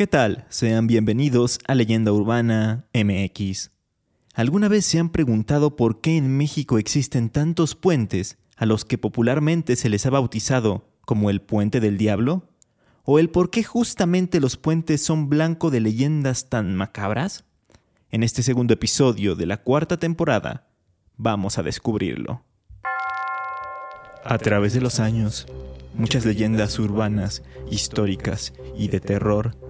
¿Qué tal? Sean bienvenidos a Leyenda Urbana MX. ¿Alguna vez se han preguntado por qué en México existen tantos puentes a los que popularmente se les ha bautizado como el Puente del Diablo? ¿O el por qué justamente los puentes son blanco de leyendas tan macabras? En este segundo episodio de la cuarta temporada, vamos a descubrirlo. A través de los años, muchas leyendas urbanas, históricas y de terror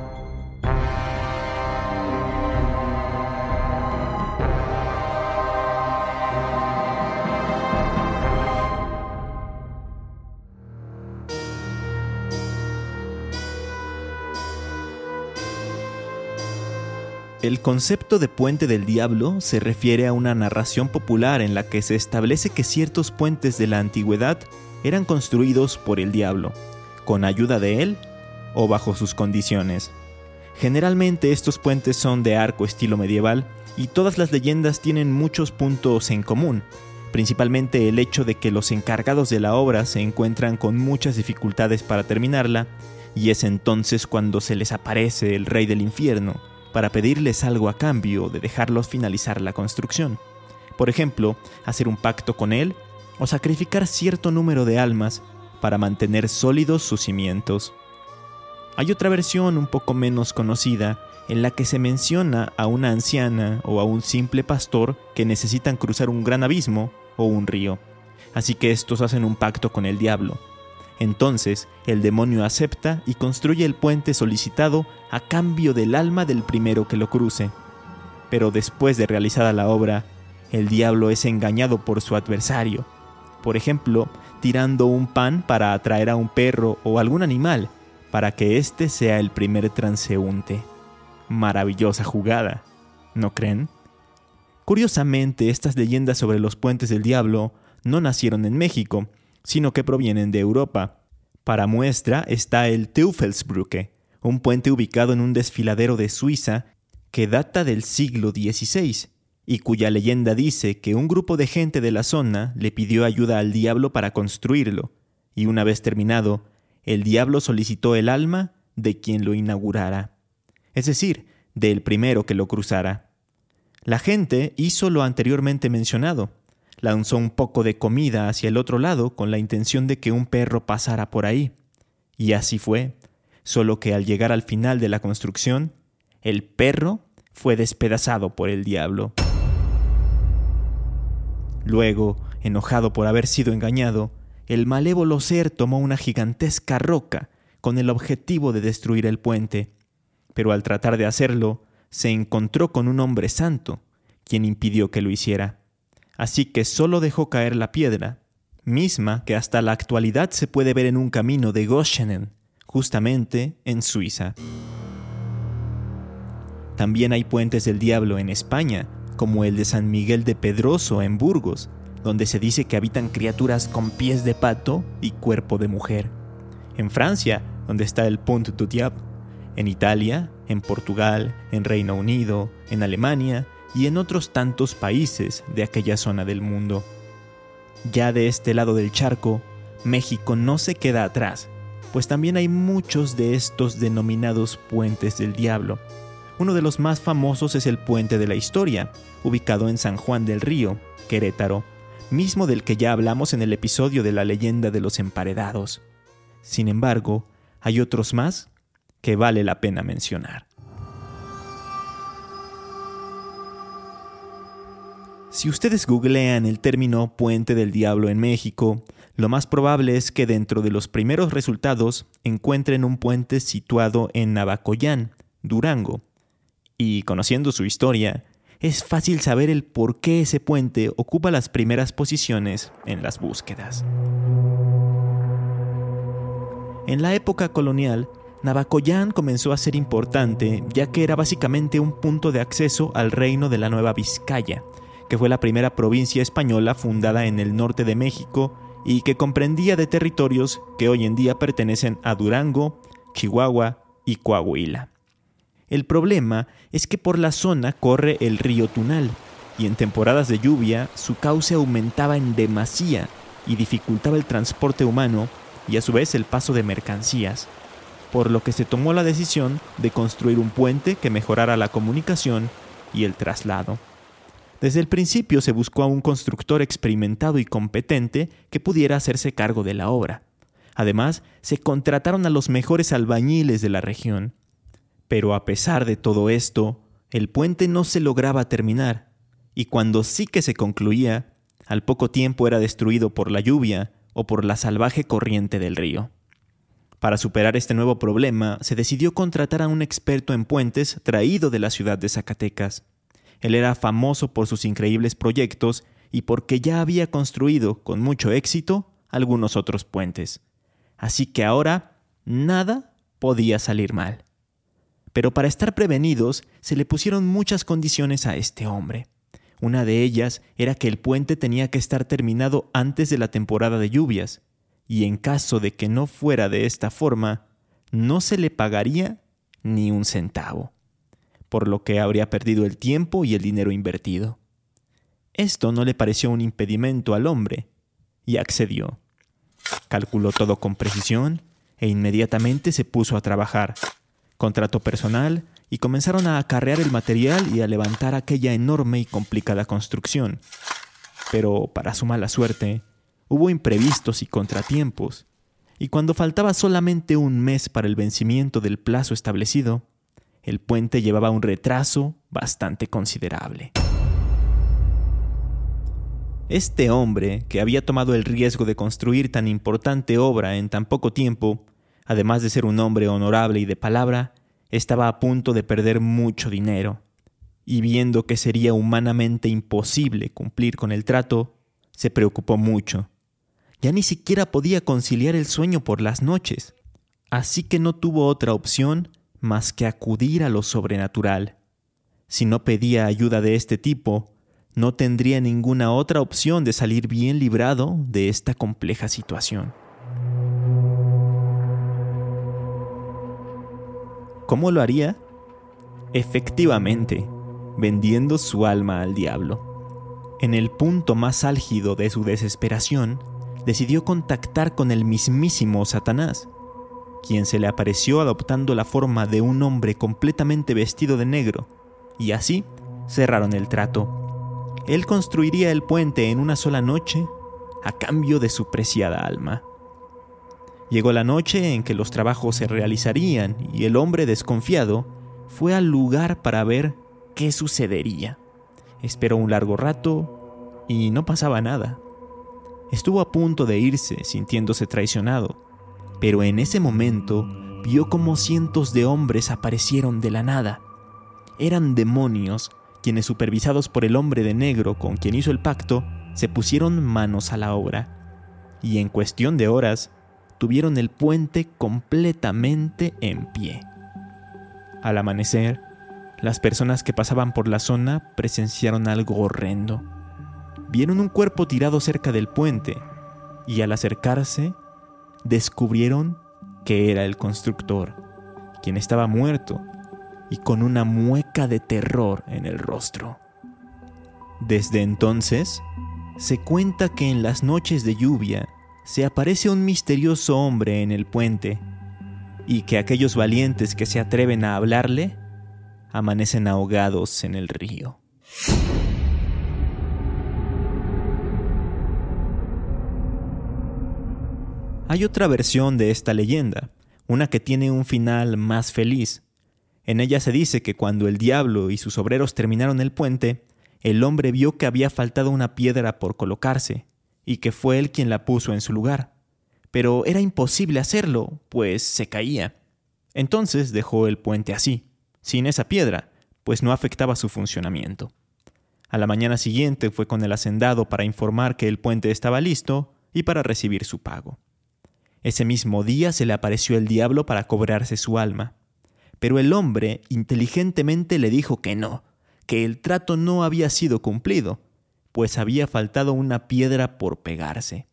El concepto de puente del diablo se refiere a una narración popular en la que se establece que ciertos puentes de la antigüedad eran construidos por el diablo, con ayuda de él o bajo sus condiciones. Generalmente estos puentes son de arco estilo medieval y todas las leyendas tienen muchos puntos en común, principalmente el hecho de que los encargados de la obra se encuentran con muchas dificultades para terminarla, y es entonces cuando se les aparece el rey del infierno, para pedirles algo a cambio de dejarlos finalizar la construcción. Por ejemplo, hacer un pacto con él o sacrificar cierto número de almas para mantener sólidos sus cimientos. Hay otra versión un poco menos conocida en la que se menciona a una anciana o a un simple pastor que necesitan cruzar un gran abismo o un río. Así que estos hacen un pacto con el diablo entonces el demonio acepta y construye el puente solicitado a cambio del alma del primero que lo cruce. Pero después de realizada la obra, el diablo es engañado por su adversario, por ejemplo, tirando un pan para atraer a un perro o algún animal, para que éste sea el primer transeúnte. Maravillosa jugada, ¿no creen? Curiosamente, estas leyendas sobre los puentes del diablo no nacieron en México, sino que provienen de Europa. Para muestra está el Teufelsbrücke, un puente ubicado en un desfiladero de Suiza que data del siglo XVI y cuya leyenda dice que un grupo de gente de la zona le pidió ayuda al diablo para construirlo, y una vez terminado, el diablo solicitó el alma de quien lo inaugurara, es decir, del primero que lo cruzara. La gente hizo lo anteriormente mencionado, lanzó un poco de comida hacia el otro lado con la intención de que un perro pasara por ahí. Y así fue, solo que al llegar al final de la construcción, el perro fue despedazado por el diablo. Luego, enojado por haber sido engañado, el malévolo ser tomó una gigantesca roca con el objetivo de destruir el puente, pero al tratar de hacerlo, se encontró con un hombre santo, quien impidió que lo hiciera así que solo dejó caer la piedra, misma que hasta la actualidad se puede ver en un camino de Goschenen, justamente en Suiza. También hay puentes del diablo en España, como el de San Miguel de Pedroso en Burgos, donde se dice que habitan criaturas con pies de pato y cuerpo de mujer. En Francia, donde está el Pont du Diable. En Italia, en Portugal, en Reino Unido, en Alemania y en otros tantos países de aquella zona del mundo. Ya de este lado del charco, México no se queda atrás, pues también hay muchos de estos denominados puentes del diablo. Uno de los más famosos es el Puente de la Historia, ubicado en San Juan del Río, Querétaro, mismo del que ya hablamos en el episodio de la leyenda de los emparedados. Sin embargo, hay otros más que vale la pena mencionar. Si ustedes googlean el término puente del diablo en México, lo más probable es que dentro de los primeros resultados encuentren un puente situado en Navacoyán, Durango. Y conociendo su historia, es fácil saber el por qué ese puente ocupa las primeras posiciones en las búsquedas. En la época colonial, Navacoyán comenzó a ser importante ya que era básicamente un punto de acceso al reino de la Nueva Vizcaya, que fue la primera provincia española fundada en el norte de México y que comprendía de territorios que hoy en día pertenecen a Durango, Chihuahua y Coahuila. El problema es que por la zona corre el río Tunal y en temporadas de lluvia su cauce aumentaba en demasía y dificultaba el transporte humano y a su vez el paso de mercancías, por lo que se tomó la decisión de construir un puente que mejorara la comunicación y el traslado. Desde el principio se buscó a un constructor experimentado y competente que pudiera hacerse cargo de la obra. Además, se contrataron a los mejores albañiles de la región. Pero a pesar de todo esto, el puente no se lograba terminar, y cuando sí que se concluía, al poco tiempo era destruido por la lluvia o por la salvaje corriente del río. Para superar este nuevo problema, se decidió contratar a un experto en puentes traído de la ciudad de Zacatecas. Él era famoso por sus increíbles proyectos y porque ya había construido con mucho éxito algunos otros puentes. Así que ahora nada podía salir mal. Pero para estar prevenidos se le pusieron muchas condiciones a este hombre. Una de ellas era que el puente tenía que estar terminado antes de la temporada de lluvias, y en caso de que no fuera de esta forma, no se le pagaría ni un centavo por lo que habría perdido el tiempo y el dinero invertido. Esto no le pareció un impedimento al hombre, y accedió. Calculó todo con precisión e inmediatamente se puso a trabajar. Contrató personal y comenzaron a acarrear el material y a levantar aquella enorme y complicada construcción. Pero, para su mala suerte, hubo imprevistos y contratiempos, y cuando faltaba solamente un mes para el vencimiento del plazo establecido, el puente llevaba un retraso bastante considerable. Este hombre, que había tomado el riesgo de construir tan importante obra en tan poco tiempo, además de ser un hombre honorable y de palabra, estaba a punto de perder mucho dinero, y viendo que sería humanamente imposible cumplir con el trato, se preocupó mucho. Ya ni siquiera podía conciliar el sueño por las noches, así que no tuvo otra opción más que acudir a lo sobrenatural. Si no pedía ayuda de este tipo, no tendría ninguna otra opción de salir bien librado de esta compleja situación. ¿Cómo lo haría? Efectivamente, vendiendo su alma al diablo. En el punto más álgido de su desesperación, decidió contactar con el mismísimo Satanás quien se le apareció adoptando la forma de un hombre completamente vestido de negro, y así cerraron el trato. Él construiría el puente en una sola noche a cambio de su preciada alma. Llegó la noche en que los trabajos se realizarían y el hombre desconfiado fue al lugar para ver qué sucedería. Esperó un largo rato y no pasaba nada. Estuvo a punto de irse sintiéndose traicionado, pero en ese momento vio como cientos de hombres aparecieron de la nada. Eran demonios quienes, supervisados por el hombre de negro con quien hizo el pacto, se pusieron manos a la obra. Y en cuestión de horas, tuvieron el puente completamente en pie. Al amanecer, las personas que pasaban por la zona presenciaron algo horrendo. Vieron un cuerpo tirado cerca del puente y al acercarse descubrieron que era el constructor, quien estaba muerto y con una mueca de terror en el rostro. Desde entonces, se cuenta que en las noches de lluvia se aparece un misterioso hombre en el puente y que aquellos valientes que se atreven a hablarle amanecen ahogados en el río. Hay otra versión de esta leyenda, una que tiene un final más feliz. En ella se dice que cuando el diablo y sus obreros terminaron el puente, el hombre vio que había faltado una piedra por colocarse, y que fue él quien la puso en su lugar. Pero era imposible hacerlo, pues se caía. Entonces dejó el puente así, sin esa piedra, pues no afectaba su funcionamiento. A la mañana siguiente fue con el hacendado para informar que el puente estaba listo y para recibir su pago. Ese mismo día se le apareció el diablo para cobrarse su alma. Pero el hombre inteligentemente le dijo que no, que el trato no había sido cumplido, pues había faltado una piedra por pegarse.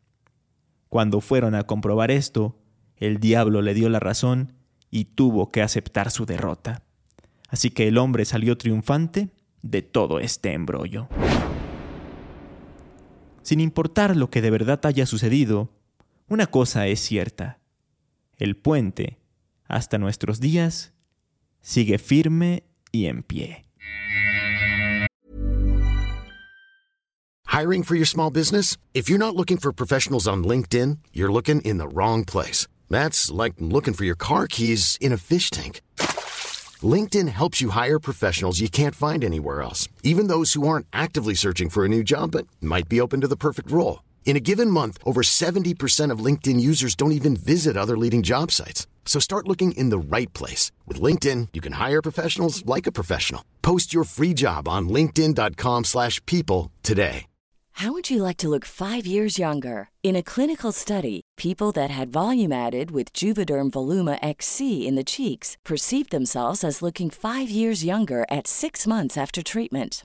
Cuando fueron a comprobar esto, el diablo le dio la razón y tuvo que aceptar su derrota. Así que el hombre salió triunfante de todo este embrollo. Sin importar lo que de verdad haya sucedido, una cosa es cierta. El puente, hasta nuestros días, sigue firme y en pie. Hiring for your small business? If you're not looking for professionals on LinkedIn, you're looking in the wrong place. That's like looking for your car keys in a fish tank. LinkedIn helps you hire professionals you can't find anywhere else, even those who aren't actively searching for a new job but might be open to the perfect role. In a given month, over 70% of LinkedIn users don't even visit other leading job sites. So start looking in the right place. With LinkedIn, you can hire professionals like a professional. Post your free job on linkedin.com slash people today. How would you like to look five years younger? In a clinical study, people that had volume added with Juvederm Voluma XC in the cheeks perceived themselves as looking five years younger at six months after treatment.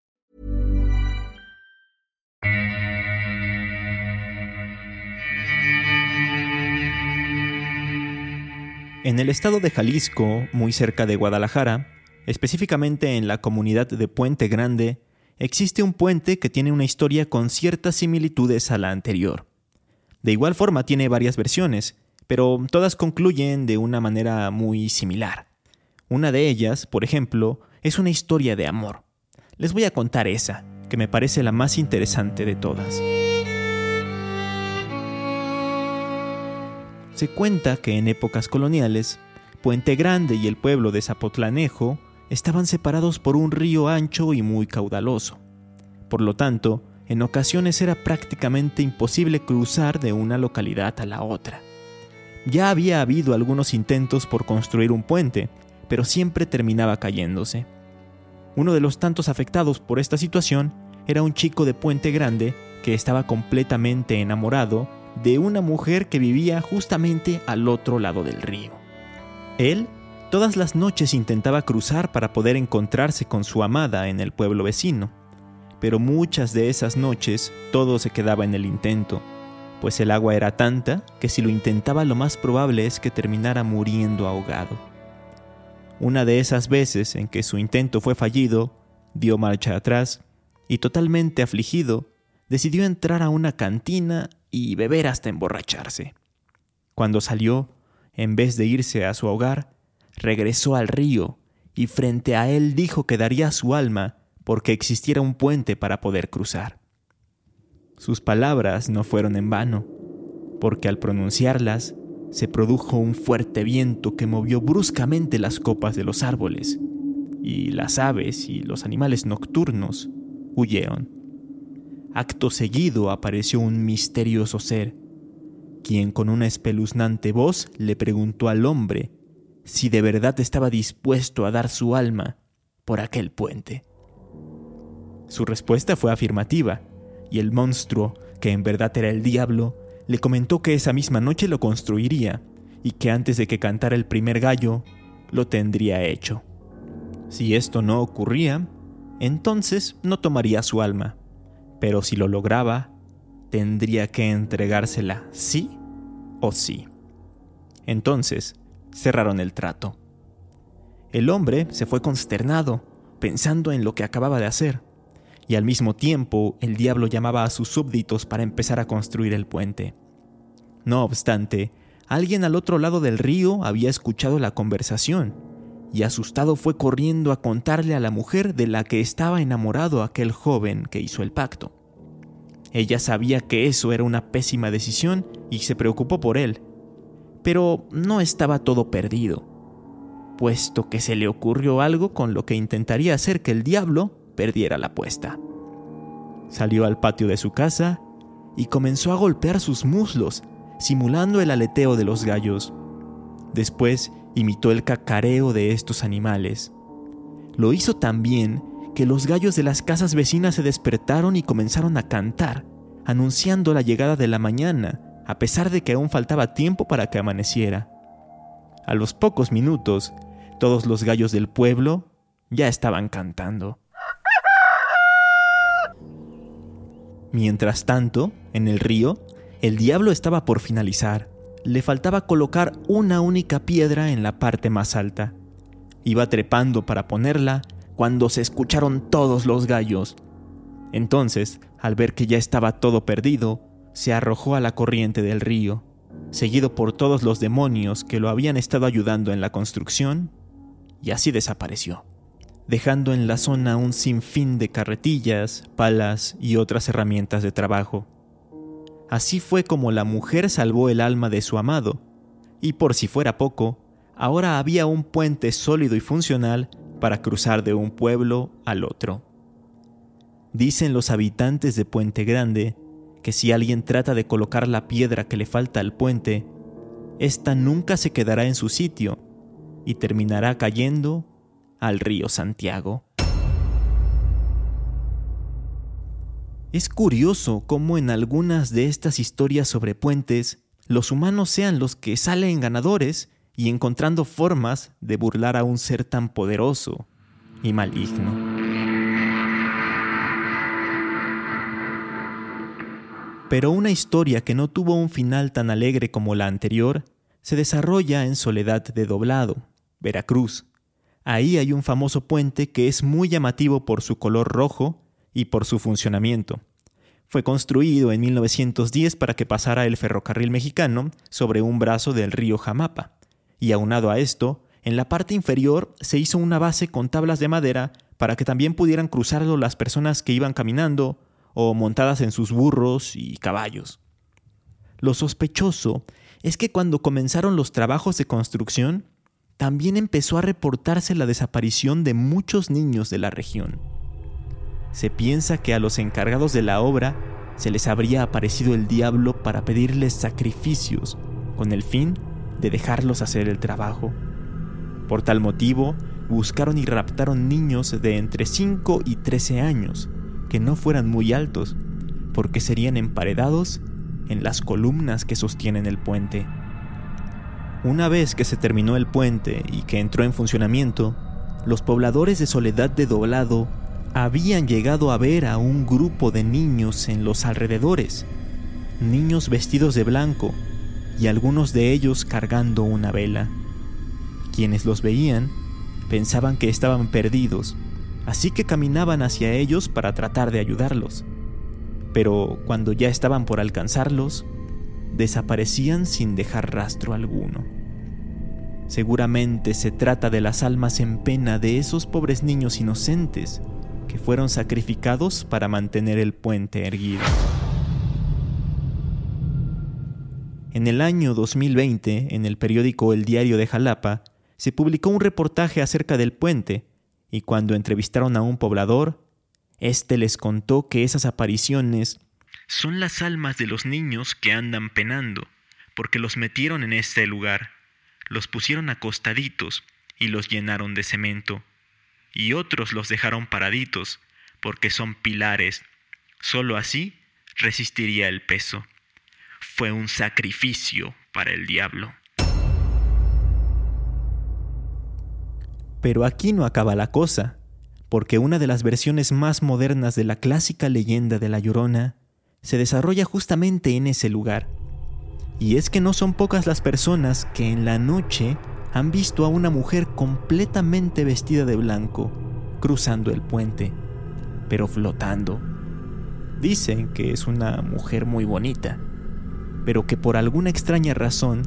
En el estado de Jalisco, muy cerca de Guadalajara, específicamente en la comunidad de Puente Grande, existe un puente que tiene una historia con ciertas similitudes a la anterior. De igual forma tiene varias versiones, pero todas concluyen de una manera muy similar. Una de ellas, por ejemplo, es una historia de amor. Les voy a contar esa, que me parece la más interesante de todas. Se cuenta que en épocas coloniales, Puente Grande y el pueblo de Zapotlanejo estaban separados por un río ancho y muy caudaloso. Por lo tanto, en ocasiones era prácticamente imposible cruzar de una localidad a la otra. Ya había habido algunos intentos por construir un puente, pero siempre terminaba cayéndose. Uno de los tantos afectados por esta situación era un chico de Puente Grande que estaba completamente enamorado de una mujer que vivía justamente al otro lado del río. Él Todas las noches intentaba cruzar para poder encontrarse con su amada en el pueblo vecino, pero muchas de esas noches todo se quedaba en el intento, pues el agua era tanta que si lo intentaba lo más probable es que terminara muriendo ahogado. Una de esas veces en que su intento fue fallido, dio marcha atrás y totalmente afligido, decidió entrar a una cantina y beber hasta emborracharse. Cuando salió, en vez de irse a su hogar, regresó al río y frente a él dijo que daría su alma porque existiera un puente para poder cruzar. Sus palabras no fueron en vano, porque al pronunciarlas se produjo un fuerte viento que movió bruscamente las copas de los árboles, y las aves y los animales nocturnos huyeron. Acto seguido apareció un misterioso ser, quien con una espeluznante voz le preguntó al hombre si de verdad estaba dispuesto a dar su alma por aquel puente. Su respuesta fue afirmativa, y el monstruo, que en verdad era el diablo, le comentó que esa misma noche lo construiría y que antes de que cantara el primer gallo, lo tendría hecho. Si esto no ocurría, entonces no tomaría su alma, pero si lo lograba, tendría que entregársela sí o sí. Entonces, cerraron el trato. El hombre se fue consternado, pensando en lo que acababa de hacer, y al mismo tiempo el diablo llamaba a sus súbditos para empezar a construir el puente. No obstante, alguien al otro lado del río había escuchado la conversación, y asustado fue corriendo a contarle a la mujer de la que estaba enamorado aquel joven que hizo el pacto. Ella sabía que eso era una pésima decisión y se preocupó por él. Pero no estaba todo perdido, puesto que se le ocurrió algo con lo que intentaría hacer que el diablo perdiera la apuesta. Salió al patio de su casa y comenzó a golpear sus muslos, simulando el aleteo de los gallos. Después imitó el cacareo de estos animales. Lo hizo tan bien que los gallos de las casas vecinas se despertaron y comenzaron a cantar, anunciando la llegada de la mañana, a pesar de que aún faltaba tiempo para que amaneciera. A los pocos minutos, todos los gallos del pueblo ya estaban cantando. Mientras tanto, en el río, el diablo estaba por finalizar. Le faltaba colocar una única piedra en la parte más alta. Iba trepando para ponerla cuando se escucharon todos los gallos. Entonces, al ver que ya estaba todo perdido, se arrojó a la corriente del río, seguido por todos los demonios que lo habían estado ayudando en la construcción, y así desapareció dejando en la zona un sinfín de carretillas, palas y otras herramientas de trabajo. Así fue como la mujer salvó el alma de su amado, y por si fuera poco, ahora había un puente sólido y funcional para cruzar de un pueblo al otro. Dicen los habitantes de Puente Grande que si alguien trata de colocar la piedra que le falta al puente, ésta nunca se quedará en su sitio y terminará cayendo al río Santiago. Es curioso cómo en algunas de estas historias sobre puentes, los humanos sean los que salen ganadores y encontrando formas de burlar a un ser tan poderoso y maligno. Pero una historia que no tuvo un final tan alegre como la anterior se desarrolla en Soledad de Doblado, Veracruz, Ahí hay un famoso puente que es muy llamativo por su color rojo y por su funcionamiento. Fue construido en 1910 para que pasara el ferrocarril mexicano sobre un brazo del río Jamapa. Y aunado a esto, en la parte inferior se hizo una base con tablas de madera para que también pudieran cruzarlo las personas que iban caminando o montadas en sus burros y caballos. Lo sospechoso es que cuando comenzaron los trabajos de construcción, también empezó a reportarse la desaparición de muchos niños de la región. Se piensa que a los encargados de la obra se les habría aparecido el diablo para pedirles sacrificios con el fin de dejarlos hacer el trabajo. Por tal motivo, buscaron y raptaron niños de entre 5 y 13 años, que no fueran muy altos, porque serían emparedados en las columnas que sostienen el puente. Una vez que se terminó el puente y que entró en funcionamiento, los pobladores de Soledad de Doblado habían llegado a ver a un grupo de niños en los alrededores, niños vestidos de blanco y algunos de ellos cargando una vela. Quienes los veían pensaban que estaban perdidos, así que caminaban hacia ellos para tratar de ayudarlos. Pero cuando ya estaban por alcanzarlos, desaparecían sin dejar rastro alguno. Seguramente se trata de las almas en pena de esos pobres niños inocentes que fueron sacrificados para mantener el puente erguido. En el año 2020, en el periódico El Diario de Jalapa, se publicó un reportaje acerca del puente, y cuando entrevistaron a un poblador, éste les contó que esas apariciones son las almas de los niños que andan penando, porque los metieron en este lugar, los pusieron acostaditos y los llenaron de cemento, y otros los dejaron paraditos, porque son pilares. Solo así resistiría el peso. Fue un sacrificio para el diablo. Pero aquí no acaba la cosa, porque una de las versiones más modernas de la clásica leyenda de La Llorona se desarrolla justamente en ese lugar. Y es que no son pocas las personas que en la noche han visto a una mujer completamente vestida de blanco cruzando el puente, pero flotando. Dicen que es una mujer muy bonita, pero que por alguna extraña razón,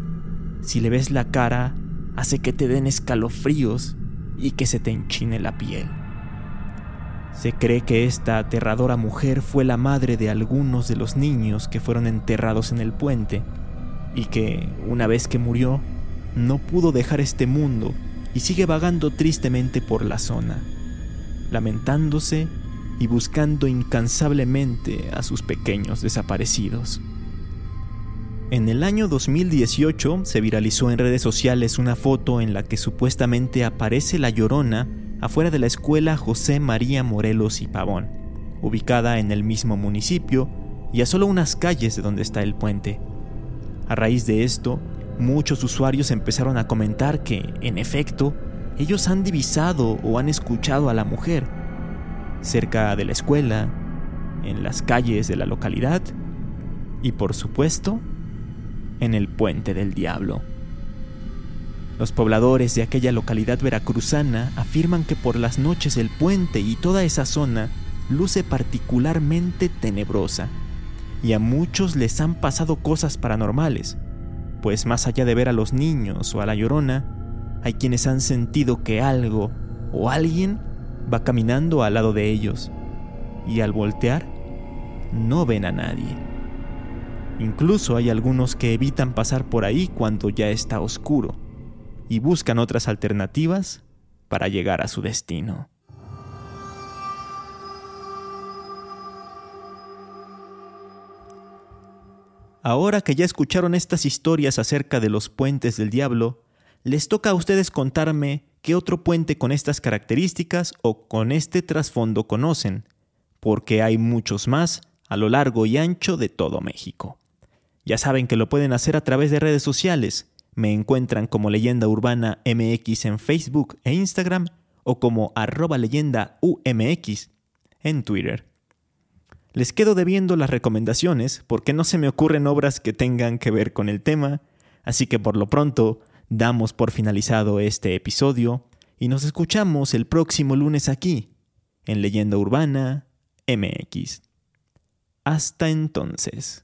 si le ves la cara, hace que te den escalofríos y que se te enchine la piel. Se cree que esta aterradora mujer fue la madre de algunos de los niños que fueron enterrados en el puente y que, una vez que murió, no pudo dejar este mundo y sigue vagando tristemente por la zona, lamentándose y buscando incansablemente a sus pequeños desaparecidos. En el año 2018 se viralizó en redes sociales una foto en la que supuestamente aparece la llorona afuera de la escuela José María Morelos y Pavón, ubicada en el mismo municipio y a solo unas calles de donde está el puente. A raíz de esto, muchos usuarios empezaron a comentar que, en efecto, ellos han divisado o han escuchado a la mujer cerca de la escuela, en las calles de la localidad y, por supuesto, en el puente del diablo. Los pobladores de aquella localidad veracruzana afirman que por las noches el puente y toda esa zona luce particularmente tenebrosa, y a muchos les han pasado cosas paranormales, pues más allá de ver a los niños o a la llorona, hay quienes han sentido que algo o alguien va caminando al lado de ellos, y al voltear, no ven a nadie. Incluso hay algunos que evitan pasar por ahí cuando ya está oscuro y buscan otras alternativas para llegar a su destino. Ahora que ya escucharon estas historias acerca de los puentes del diablo, les toca a ustedes contarme qué otro puente con estas características o con este trasfondo conocen, porque hay muchos más a lo largo y ancho de todo México. Ya saben que lo pueden hacer a través de redes sociales, me encuentran como Leyenda Urbana MX en Facebook e Instagram o como arroba leyenda UMX en Twitter. Les quedo debiendo las recomendaciones porque no se me ocurren obras que tengan que ver con el tema, así que por lo pronto damos por finalizado este episodio y nos escuchamos el próximo lunes aquí, en Leyenda Urbana MX. Hasta entonces.